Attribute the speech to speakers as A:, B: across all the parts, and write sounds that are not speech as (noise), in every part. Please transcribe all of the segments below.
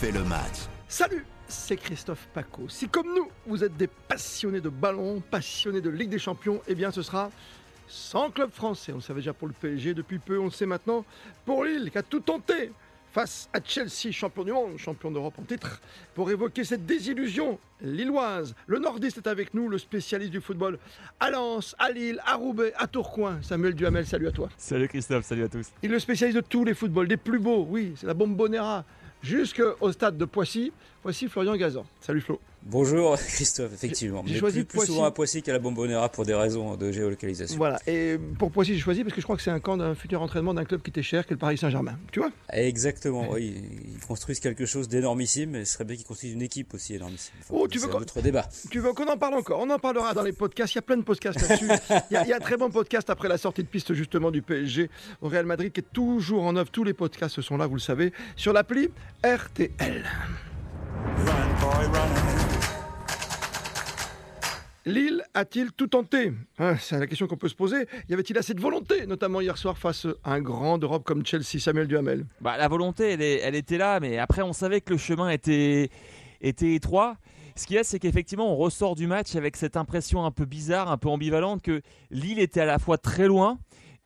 A: fait le match.
B: Salut, c'est Christophe Paco. Si comme nous, vous êtes des passionnés de ballon, passionnés de Ligue des Champions, eh bien ce sera sans club français. On le savait déjà pour le PSG depuis peu, on le sait maintenant pour Lille qui a tout tenté face à Chelsea, champion du monde, champion d'Europe en titre, pour évoquer cette désillusion lilloise. Le nordiste est avec nous, le spécialiste du football à Lens, à Lille, à Roubaix, à Tourcoing. Samuel Duhamel, salut à toi.
C: Salut Christophe, salut à tous.
B: Il est le spécialiste de tous les footballs, des plus beaux, oui, c'est la bombonera, jusqu'au stade de Poissy. Voici Florian Gazan. Salut Flo.
D: Bonjour (laughs) Christophe, effectivement.
B: J'ai choisi
D: plus, plus
B: Poissy.
D: souvent à Poissy qu'à la Bombonera pour des raisons de géolocalisation.
B: Voilà, et pour Poissy, j'ai choisi parce que je crois que c'est un camp d'un futur entraînement d'un club qui était cher, qui est le Paris Saint-Germain. Tu vois?
D: Exactement, oui. Ils construisent quelque chose d'énormissime, mais ce serait bien qu'ils construisent une équipe aussi énormissime. Enfin,
B: Oh, tu veux
D: un débat.
B: Tu veux qu'on en parle encore? On en parlera dans les podcasts. Il y a plein de podcasts là-dessus. (laughs) Il y, a- il y a un très bon podcast après la sortie de piste justement du PSG au Real Madrid qui est toujours en œuvre. Tous les podcasts sont là, vous le savez, sur l'appli RTL. Lille a-t-il tout tenté? Hein, C'est la question qu'on peut se poser. Y avait-il assez de volonté, notamment hier soir face à un grand d'Europe comme Chelsea, Samuel Duhamel?
C: Bah, la volonté, elle, est- elle était là, mais après, on savait que le chemin était, était étroit. Ce qu'il y a, c'est qu'effectivement, on ressort du match avec cette impression un peu bizarre, un peu ambivalente, que Lille était à la fois très loin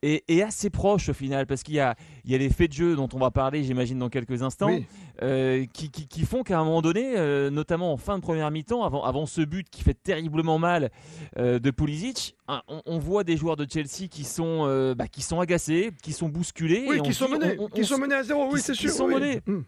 C: et, et assez proche au final, parce qu'il y a, il y a les faits de jeu dont on va parler, j'imagine, dans quelques instants,
B: Oui.
C: euh, qui, qui- qui font qu'à un moment donné, euh, notamment en fin de première mi-temps, avant, avant ce but qui fait terriblement mal euh, de Pulisic, hein, on, on voit des joueurs de Chelsea qui sont, bah, qui sont agacés, qui sont bousculés.
B: Oui,
C: et
B: qui sont menés,
C: on- on-
B: qui
C: on
B: sont
C: se-
B: menés à zéro, oui, c'est
C: qui
B: sûr.
C: sont
B: oui.
C: menés.
B: Hum.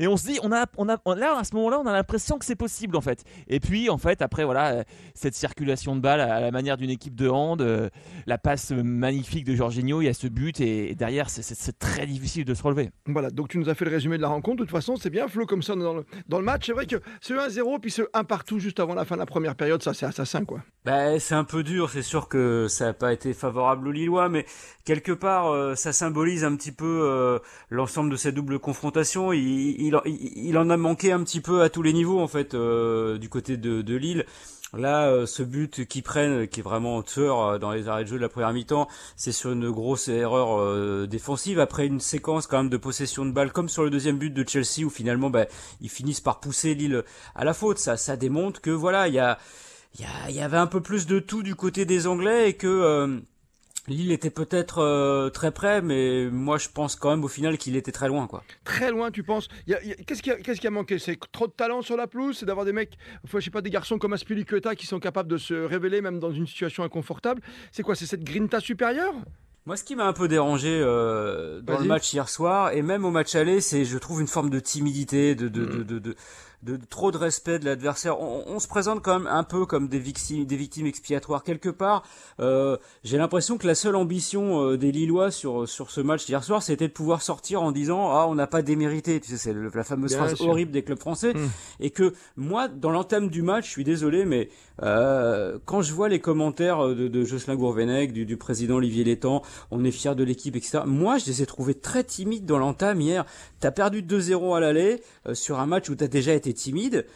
C: Et on se dit, on a, on a, on- là, à ce moment-là, on a l'impression que c'est possible, en fait. Et puis, en fait, après, voilà, euh, cette circulation de balles à la manière d'une équipe de hand, euh, la passe magnifique de Jorginho, il y a ce but, et, et derrière, c'est- très difficile de se relever.
B: Voilà, donc tu nous as fait le résumé de la rencontre. De toute façon, c'est bien, Flo, comme ça dans le, dans le match. C'est vrai que ce 1-0, puis ce 1 partout juste avant la fin de la première période, ça, c'est assassin, quoi.
D: Bah, c'est un peu dur, c'est sûr que ça n'a pas été favorable aux Lillois, mais quelque part, euh, ça symbolise un petit peu euh, l'ensemble de cette double confrontation. Il, il, il- en a manqué un petit peu à tous les niveaux, en fait, euh, du côté de, de Lille. Là, euh, ce but qu'ils prennent, qui est vraiment tueur euh, dans les arrêts de jeu de la première mi-temps, c'est sur une grosse erreur euh, défensive. Après une séquence quand même de possession de balle, comme sur le deuxième but de Chelsea, où finalement, bah, ils finissent par pousser Lille à la faute. Ça, ça démontre que voilà, il y a y, avait un peu plus de tout du côté des Anglais et que Lille était peut-être euh, très près, mais moi je pense quand même au final qu'il était très loin quoi.
B: Très loin, tu penses? Qu'est-ce qui, a- qu'est-ce qui a manqué? C'est trop de talent sur la pelouse? C'est d'avoir des mecs, je sais pas, des garçons comme Aspilicueta qui sont capables de se révéler même dans une situation inconfortable? C'est quoi? C'est cette grinta supérieure?
D: Moi ce qui m'a un peu dérangé euh, dans le match hier soir et même au match aller, c'est je trouve une forme de timidité, de de, de, de, de- de trop de respect de l'adversaire. On, on se présente quand même un peu comme des victimes, des victimes expiatoires quelque part. Euh, J'ai l'impression que la seule ambition euh, des Lillois sur sur ce match hier soir, c'était de pouvoir sortir en disant ah on n'a pas démérité. Tu sais c'est la fameuse
B: Bien
D: phrase
B: sûr.
D: horrible des clubs français.
B: Mm.
D: Et que moi dans l'entame du match, je suis désolé, mais euh, quand je vois les commentaires de, de Jocelyn Gourvenec, du, du président Olivier Létang, on est fier de l'équipe, etc. Moi, je les ai trouvés très timides dans l'entame hier. T'as perdu 2-0 à l'aller euh, sur un match où t'as déjà été timide.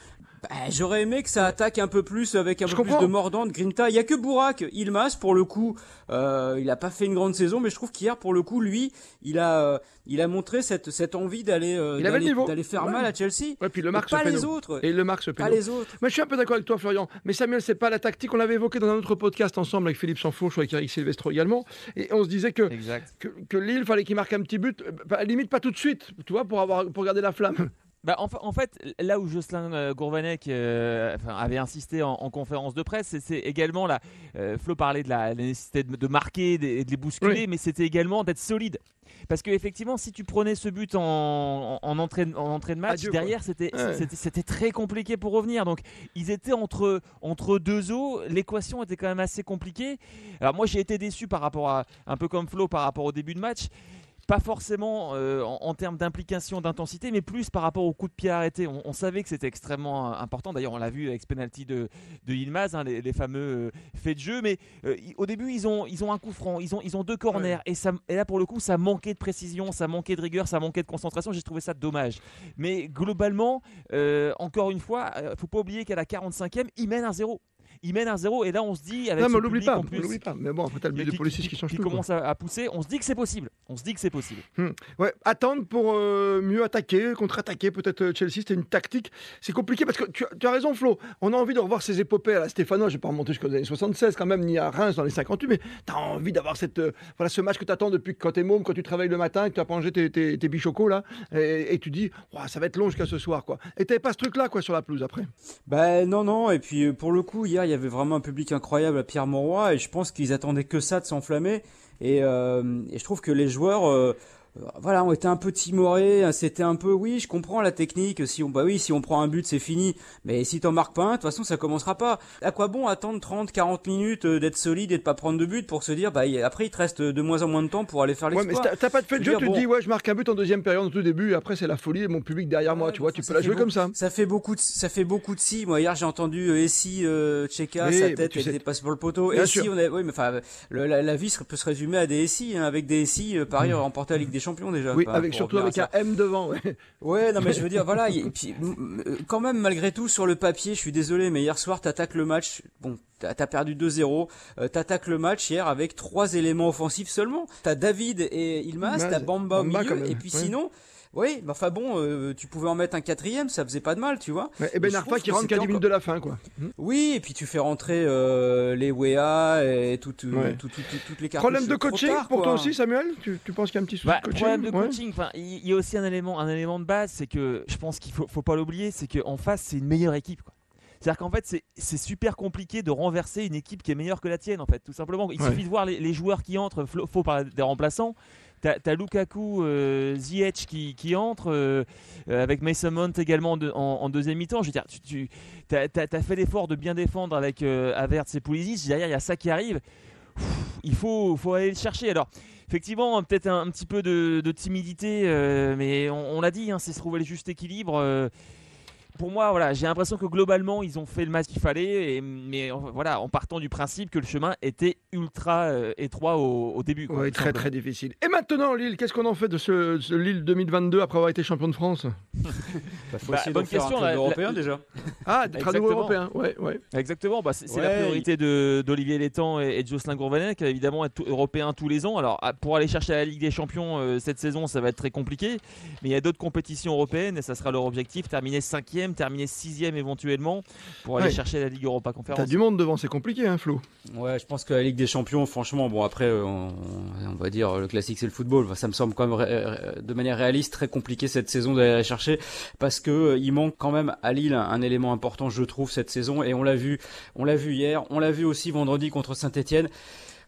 D: Bah, J'aurais aimé que ça attaque un peu plus avec un
B: Je
D: peu
B: comprends.
D: plus de mordant, de grinta. Il y a que Bourak, Ilmas pour le coup, euh, il a pas fait une grande saison, mais je trouve qu'hier pour le coup, lui, il a, euh, il a montré cette, cette envie d'aller, euh, d'aller, faire
B: Ouais.
D: mal à Chelsea.
B: Ouais, puis le
D: Mais
B: marque
D: pas les autres.
B: Et le marque ce
D: Pas les autres.
B: Moi, je suis un peu d'accord avec toi, Florian. Mais Samuel, c'est pas la tactique. On l'avait évoqué dans un autre podcast ensemble avec Philippe Sanfourche, avec Eric Silvestro également. Et on se disait que,
C: Exact.
B: que, que Lille, fallait qu'il marque un petit but. À la limite, pas tout de suite, tu vois, pour, avoir, pour garder la flamme.
C: Bah, en, fa- en fait, là où Jocelyn euh, Gourvanec euh, enfin, avait insisté en, en conférence de presse, c'est- également là. euh, Flo parlait de la, la nécessité de, de marquer et de les bousculer,
B: Oui.
C: mais c'était également d'être solide. Parce que effectivement, si tu prenais ce but en, en, en entrée, en entrée de match,
B: Adieu,
C: derrière c'était
B: Ouais.
C: c'était- c'était très compliqué pour revenir. Donc ils étaient entre, entre deux eaux. L'équation était quand même assez compliquée. Alors moi j'ai été déçu par rapport à un peu comme Flo par rapport au début de match. Pas forcément euh, en, en termes d'implication, d'intensité, mais plus par rapport au coup de pied arrêté. On, on savait que c'était extrêmement euh, important. D'ailleurs, on l'a vu avec ce penalty de, de Yilmaz, hein, les, les fameux euh, faits de jeu. Mais euh, au début, ils ont, ils ont un coup franc, ils ont, ils ont deux corners. Et, ça, et là, pour le coup, ça manquait de précision, ça manquait de rigueur, ça manquait de concentration. J'ai trouvé ça dommage. Mais globalement, encore une fois, faut pas oublier qu'à la 45e, ils mènent un 0. Ils mènent un 0 et là on se dit avec
B: non, mais on l'oublie pas. On l'oublie pas. Mais bon, après, t'as le but de
C: qui,
B: Pulisic
C: qui-
B: qui change
C: qui
B: tout. quoi.
C: commence à pousser, on se dit que c'est possible. On se dit que c'est possible.
B: Hmm. Ouais, attendre pour euh, mieux attaquer, contre-attaquer, peut-être euh, Chelsea, c'était une tactique. C'est compliqué parce que tu, as raison, Flo. On a envie de revoir ces épopées à la Stéphano. Je ne vais pas remonter jusqu'aux années 76 quand même, ni à Reims dans les 58, mais tu as envie d'avoir cette, euh, voilà, ce match que tu attends depuis quand tu es môme, quand tu travailles le matin, que tu as mangé tes, tes, tes bichocos là, et, tu dis, ça va être long jusqu'à ce soir. Quoi. Et tu pas ce truc-là quoi, sur la pelouse après?
D: Ben non, non. Et puis pour le coup, hier, il y avait vraiment un public incroyable à Pierre Mauroy, et je pense qu'ils attendaient que ça de s'enflammer. Et, euh, et, je trouve que les joueurs euh, voilà, on était un peu timorés, hein, c'était un peu, oui, je comprends la technique, si on, bah oui, si on prend un but, c'est fini, mais si t'en marques pas un, de toute façon, ça commencera pas. À quoi bon attendre 30, 40 minutes euh, d'être solide et de pas prendre de but pour se dire, bah, après, il te reste de moins en moins de temps pour aller faire l'exploit.
B: Ouais, mais t'as pas de fait de jeu, tu te dis, ouais, je marque un but en deuxième période au tout début, et après, c'est la folie, et mon public derrière moi, tu vois, tu peux la jouer comme ça.
D: Ça fait beaucoup de, ça fait beaucoup de si. Moi, hier, j'ai entendu euh, Essi, euh, Tcheka, sa tête, elle dépasse pour le poteau. Et si on a, oui, mais enfin, la, vie peut se résumer à des Essi, hein, avec des Essi, Paris mmh. remporté la Ligue des Champions déjà
B: surtout avec un M devant. (laughs)
D: Ouais. non mais je veux dire voilà, quand même malgré tout sur le papier, je suis désolé, mais hier soir t'attaques le match. Bon, t'as perdu 2-0. Euh, t'attaques le match hier avec trois éléments offensifs seulement. T'as David et Ilmas, t'as Bamba, au milieu, et puis sinon. Oui, mais enfin bon, euh, tu pouvais en mettre un quatrième, ça faisait pas de mal, tu vois.
B: et Ben Arfa qui rentre qu'à 10 minutes de la fin, quoi.
D: Hmm. Oui, et puis tu fais rentrer euh, les Wea et toutes les cartes.
B: Problème de coaching pour toi aussi, Samuel? Tu, penses qu'il y a un petit souci
C: bah,
B: de coaching
C: Problème de coaching, il y a aussi un élément, un élément de base, c'est que je pense qu'il faut, faut pas l'oublier, c'est qu'en face, c'est une meilleure équipe, quoi. C'est-à-dire qu'en fait, c'est super compliqué de renverser une équipe qui est meilleure que la tienne, en fait, tout simplement. Il suffit de voir les, les, joueurs qui entrent, faut parler des remplaçants. T'as as Lukaku, euh, Ziyech qui, qui entre, euh, euh, avec Mason Mount également en, deuxième mi-temps. Je veux dire, tu, as, fait l'effort de bien défendre avec Avertz et Pulisic. Derrière, il y a ça qui arrive. il faut, faut aller le chercher. Alors, effectivement, peut-être un, petit peu de, timidité, mais on, l'a dit, hein, c'est se trouver le juste équilibre pour moi, voilà, j'ai l'impression que globalement, ils ont fait le match qu'il fallait, et, mais voilà, en partant du principe que le chemin était ultra euh, étroit au, début.
B: oui, très très difficile. Et maintenant, Lille, qu'est-ce qu'on en fait de ce, Lille 2022 après avoir été champion de France?
D: Bah, faut bah, bonne question, un européen déjà.
B: Ah, des niveau européen, ouais, ouais.
C: Exactement, bah, c'est la priorité d'Olivier Létang et, de Jocelyn Gourvenec, évidemment être européen tous les ans. Alors, ah, pour aller chercher la Ligue des Champions euh, cette saison, ça va être très compliqué, mais il y a d'autres compétitions européennes et ça sera leur objectif, terminer cinquième terminer sixième éventuellement pour aller chercher la Ligue Europa Conférence.
B: T'as du monde devant, c'est compliqué, hein, Flo
D: Ouais, je pense que la Ligue des Champions, franchement, bon après, euh, on, va dire le classique c'est le football. Ça me semble quand même de manière réaliste très compliqué cette saison d'aller la chercher parce que euh, il manque quand même à Lille un, élément important, je trouve, cette saison et on l'a vu, on l'a vu hier, on l'a vu aussi vendredi contre Saint-Etienne.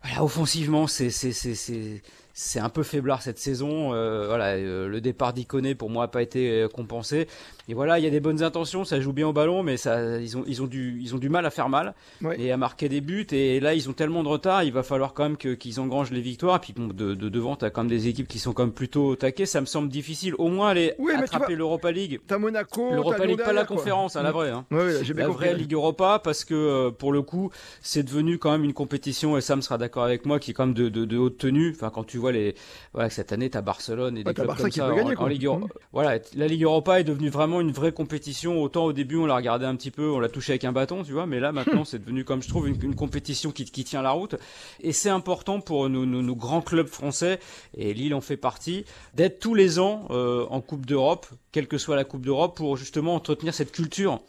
D: Voilà, offensivement, c'est c'est c'est c'est un peu faiblard cette saison. Euh, voilà, le départ d'Iconé pour moi n'a pas été compensé. Et voilà, il y a des bonnes intentions, ça joue bien au ballon, mais ça, ils ont, ils ont du, ils ont du mal à faire mal et à marquer des buts. Et là, ils ont tellement de retard, il va falloir quand même qu'ils engrangent les victoires. Et puis bon, de, de devant, t'as quand même des équipes qui sont quand même plutôt taquées. Ça me semble difficile, au moins aller attraper l'Europa League.
B: T'as Monaco,
D: l'Europa League, pas la conférence, à hein, la vraie. Hein. la vraie Ligue Europa, parce que euh, pour le coup, c'est devenu quand même une compétition. Et Sam sera d'accord avec moi, qui est quand même de, de, de haute tenue. Enfin, quand tu vois les, voilà, cette année, t'as Barcelone et des clubs comme ça en, Ligue. Mmh. Voilà, la Ligue Europa est devenue vraiment une vraie compétition Autant au début, on l'a regardé un petit peu, on l'a touché avec un bâton, tu vois, mais là maintenant, (laughs) c'est devenu, comme je trouve, une, compétition qui, tient la route. Et c'est important pour nos, grands clubs français, et Lille en fait partie, d'être tous les ans euh, en Coupe d'Europe, quelle que soit la Coupe d'Europe, pour justement entretenir cette culture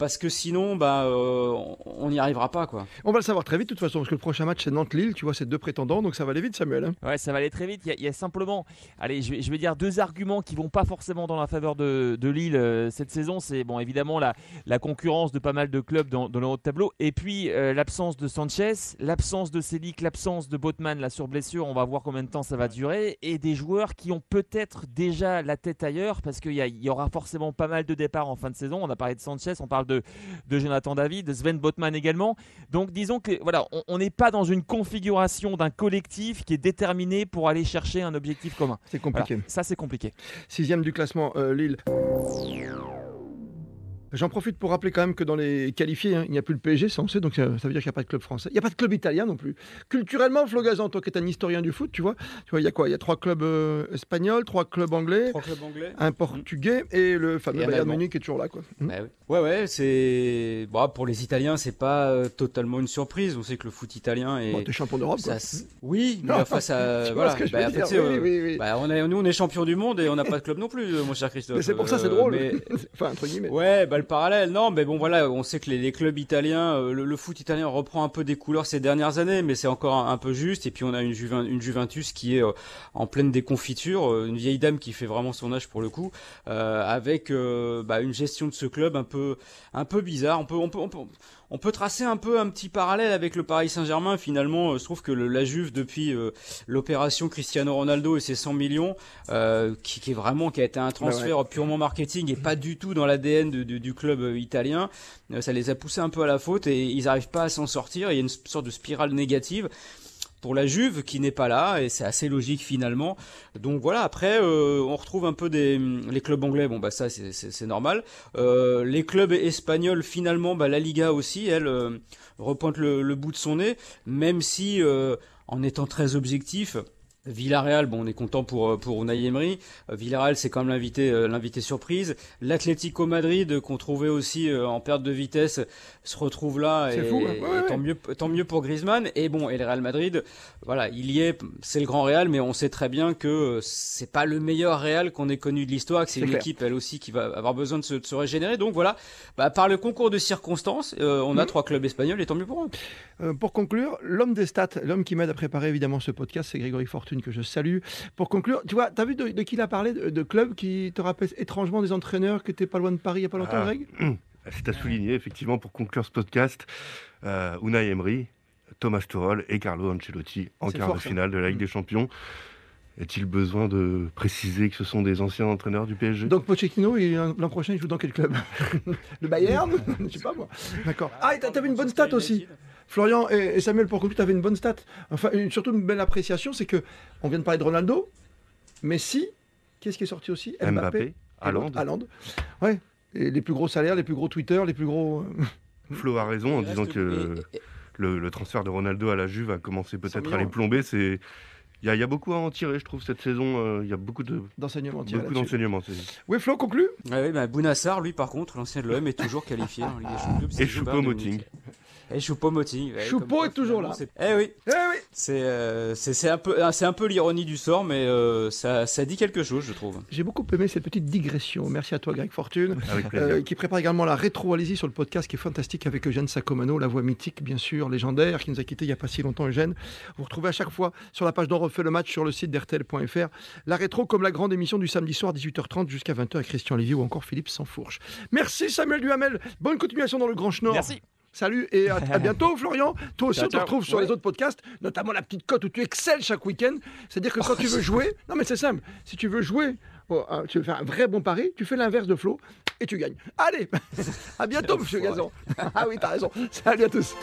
D: parce que sinon, bah, euh, on n'y arrivera pas. Quoi.
B: On va le savoir très vite, de toute façon, parce que le prochain match, c'est Nantes-Lille. Tu vois, c'est deux prétendants, donc ça va aller vite, Samuel. Hein.
C: ouais, ça va aller très vite. Il y, a, simplement, allez, je vais, dire deux arguments qui vont pas forcément dans la faveur de, Lille euh, cette saison. C'est bon, évidemment, la, la, concurrence de pas mal de clubs dans, dans le haut de tableau, et puis euh, l'absence de Sanchez, l'absence de Célic, l'absence de Botman, là sur blessure. On va voir combien de temps ça va durer, et des joueurs qui ont peut-être déjà la tête ailleurs, parce qu'il y, y, aura forcément pas mal de départs en fin de saison. On a parlé de Sanchez, on parle de, de Jonathan David, Sven Botman également. Donc disons que voilà, on n'est pas dans une configuration d'un collectif qui est déterminé pour aller chercher un objectif commun.
B: C'est compliqué.
C: ça c'est compliqué.
B: Sixième du classement, euh, Lille. J'en profite pour rappeler quand même que dans les qualifiés, hein, il n'y a plus le PSG, ça on sait, donc ça, ça veut dire qu'il n'y a pas de club français. Il n'y a pas de club italien non plus. Culturellement, Flo Gazan, toi qui es un historien du foot, tu vois, tu vois, il y a quoi? Il y a trois clubs euh, espagnols, trois clubs anglais,
D: Trois clubs anglais.
B: un portugais et le fameux
D: Et
B: Bayern
D: Allemand.
B: Munich qui est toujours là, quoi. Hmm.
D: Bah oui. Ouais, ouais, c'est. Bon, pour les Italiens, c'est pas euh, totalement une surprise. On sait que le foot italien est.
B: Bon, t'es champion d'Europe,
D: ça s- Oui, mais
B: Non,
D: enfin, ça. (laughs) Voilà. Bah, bah, nous, on est champion du monde et on n'a pas de club non plus, euh, mon cher Christophe.
B: Mais c'est pour ça, c'est drôle. (laughs) enfin, entre guillemets.
D: Ouais, bah le parallèle, non, mais bon voilà, on sait que les, les clubs italiens, euh, le, le foot italien reprend un peu des couleurs ces dernières années, mais c'est encore un, un peu juste. Et puis on a une, Juven- une Juventus qui est euh, en pleine déconfiture, euh, une vieille dame qui fait vraiment son âge pour le coup, euh, avec euh, bah, une gestion de ce club un peu, un peu bizarre. On peut, on peut, on peut, on peut tracer un peu un petit parallèle avec le Paris Saint-Germain. Finalement, je trouve que le- la Juve depuis l'opération Cristiano Ronaldo et ses 100 millions, qui, qui est vraiment qui a été un transfert purement marketing et pas du tout dans l'ADN de- club euh, italien. Euh, ça les a poussés un peu à la faute et ils n'arrivent pas à s'en sortir. Il y a une sorte de spirale négative pour la Juve qui n'est pas là et c'est assez logique finalement. Donc voilà, après euh, on retrouve un peu des les clubs anglais, bon bah ça c'est- normal. Les clubs espagnols finalement, bah la Liga aussi, elle euh, repointe le, bout de son nez, même si en étant très objectif. Villarreal, bon, on est content pour euh, pour Unai Emery. Euh, Villarreal, c'est quand même l'invité euh, l'invité surprise. L'Atlético Madrid, qu'on trouvait aussi en perte de vitesse, se retrouve là et,
B: fou. Ouais,
D: et
B: ouais,
D: tant mieux tant mieux pour Griezmann. Et bon, et le Real Madrid, voilà, il y est, c'est le grand Real, mais on sait très bien que c'est pas le meilleur Real qu'on ait connu de l'histoire, que c'est une
B: clair.
D: équipe elle aussi qui va avoir besoin de se, de se régénérer. Donc voilà, bah, par le concours de circonstances, euh, on a
B: Mhm.
D: trois clubs espagnols et tant mieux pour eux.
B: Euh, pour conclure, l'homme des stats, l'homme qui m'aide à préparer évidemment ce podcast, c'est Grégory Fortune que je salue. Pour conclure, tu vois, tu as vu de, de qui il a parlé de, de clubs qui te rappellent étrangement des entraîneurs qui étaient pas loin de Paris il y a pas longtemps,
A: Ah.
B: Greg? (clears throat)
A: C'est à souligner, effectivement, pour conclure ce podcast, euh, Unai Emery, Thomas Tuchel et Carlo Ancelotti en quart
B: fort,
A: de
B: ça.
A: finale de la Ligue des Champions. Est-il besoin de préciser que ce sont des anciens entraîneurs du PSG
B: Donc Pochettino, l'an prochain, il joue dans quel club? (laughs) Le Bayern? Je sais pas moi. D'accord. Ah, t'as- t'avais une bonne stat aussi. Florian et, Samuel, pour conclure, tu avais une bonne stat. Enfin, une- surtout une belle appréciation, c'est que on vient de parler de Ronaldo, Messi, qu'est-ce qui est sorti aussi?
A: Mbappé,
B: l'autre, Haaland. Ouais. Et les plus gros salaires, les plus gros Twitter, les plus gros. euh,
A: Flo a raison en disant que le, le transfert de Ronaldo à la Juve a commencé peut-être à les plomber. C'est il y, y a beaucoup à en tirer, je trouve, cette saison. euh, Il y a beaucoup de
B: d'enseignements tirés
A: beaucoup d'enseignements. c'est-
B: Oui, Flo, conclut
D: Ah oui, bah, Bounassar, lui, par contre, l'ancien de l'OM, est toujours qualifié en Ligue des Champions.
A: Et Choupo-Moting.
D: Et ouais,
B: Choupo
D: comme quoi,
B: est toujours là.
D: c'est- Eh oui,
B: Eh oui
D: c'est euh, c'est un peu c'est un peu l'ironie du sort, mais euh, ça ça dit quelque chose, je trouve.
B: J'ai beaucoup aimé cette petite digression. Merci à toi, Greg Fortune. Euh, qui prépare également la rétro allez sur le podcast qui est fantastique avec Eugène Sacomano, la voix mythique bien sûr, légendaire, qui nous a quittés il n'y a pas si longtemps Eugène. Vous retrouvez à chaque fois sur la page d'On refait le match sur le site d'RTL.fr. La rétro comme la grande émission du samedi soir 18h30 jusqu'à 20h avec Christian Lévy ou encore Philippe Sansfourche. Merci Samuel Duhamel, bonne continuation dans le Grand Schnorr.
C: Merci.
B: Salut et à, à (laughs) bientôt Florian. Toi aussi on te retrouve sur
C: Ouais.
B: les autres podcasts, notamment la petite cote où tu excelles chaque week-end. C'est-à-dire que quand tu veux jouer, non mais c'est simple, si tu veux jouer, oh, hein, tu veux faire un vrai bon pari, tu fais l'inverse de Flo et tu gagnes. Allez, (laughs) à bientôt Monsieur Gazan. Ah oui, t'as raison. Salut à tous.